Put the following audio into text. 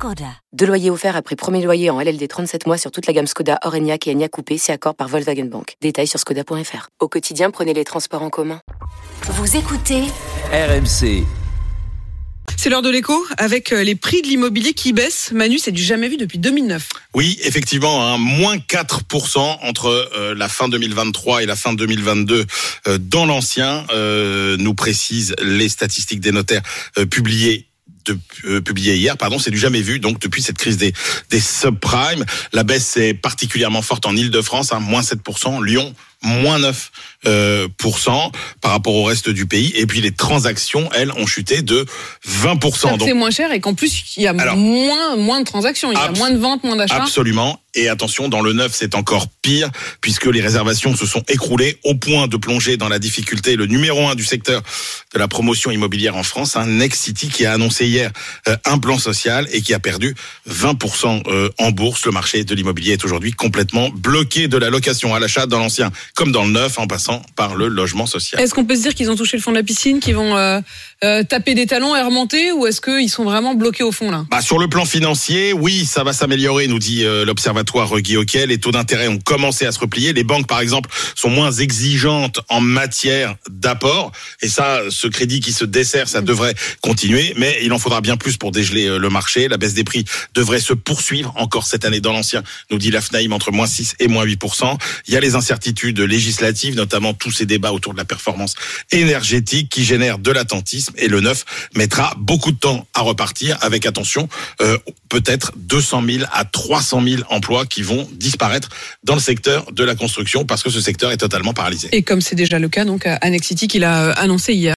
Skoda. Deux loyers offerts après premier loyer en LLD 37 mois sur toute la gamme Skoda, Orenia et Enya Coupé, c'est accord par Volkswagen Bank. Détails sur skoda.fr. Au quotidien, prenez les transports en commun. Vous écoutez RMC. C'est l'heure de l'écho avec euh, les prix de l'immobilier qui baissent. Manu, c'est du jamais vu depuis 2009. Oui, effectivement, hein, moins 4% entre euh, la fin 2023 et la fin 2022 euh, dans l'ancien, euh, nous précisent les statistiques des notaires euh, publiées de, euh, publié hier, pardon, c'est du jamais vu. Donc depuis cette crise des, des subprimes, la baisse est particulièrement forte en Ile-de-France, hein, moins 7%, Lyon moins 9 euh, par rapport au reste du pays. Et puis les transactions, elles, ont chuté de 20%. Donc c'est moins cher et qu'en plus il y a Alors, moins moins de transactions, il y a moins de ventes, moins d'achats. Absolument. Et attention, dans le neuf, c'est encore pire, puisque les réservations se sont écroulées au point de plonger dans la difficulté. Le numéro un du secteur de la promotion immobilière en France, un Next City qui a annoncé hier euh, un plan social et qui a perdu 20% euh, en bourse. Le marché de l'immobilier est aujourd'hui complètement bloqué de la location à l'achat dans l'ancien comme dans le neuf, en passant par le logement social. Est-ce qu'on peut se dire qu'ils ont touché le fond de la piscine, qu'ils vont euh, euh, taper des talons et remonter, ou est-ce qu'ils sont vraiment bloqués au fond là? Bah, sur le plan financier, oui, ça va s'améliorer, nous dit euh, l'observatoire Guy Hockey. Les taux d'intérêt ont commencé à se replier. Les banques, par exemple, sont moins exigeantes en matière d'apport. Et ça, ce crédit qui se dessert, ça devrait continuer. Mais il en faudra bien plus pour dégeler le marché. La baisse des prix devrait se poursuivre encore cette année dans l'ancien, nous dit l'AFNAIM, entre moins 6 et moins 8%. Il y a les incertitudes législatives, notamment tous ces débats autour de la performance énergétique qui génèrent de l'attentisme. Et le neuf mettra beaucoup de temps à repartir avec, attention, euh, peut-être 200 000 à 300 000 emplois qui vont disparaître dans le secteur de la construction parce que ce secteur est totalement paralysé. Et comme c'est déjà le cas, donc à Annex City qu'il a euh, annoncé hier.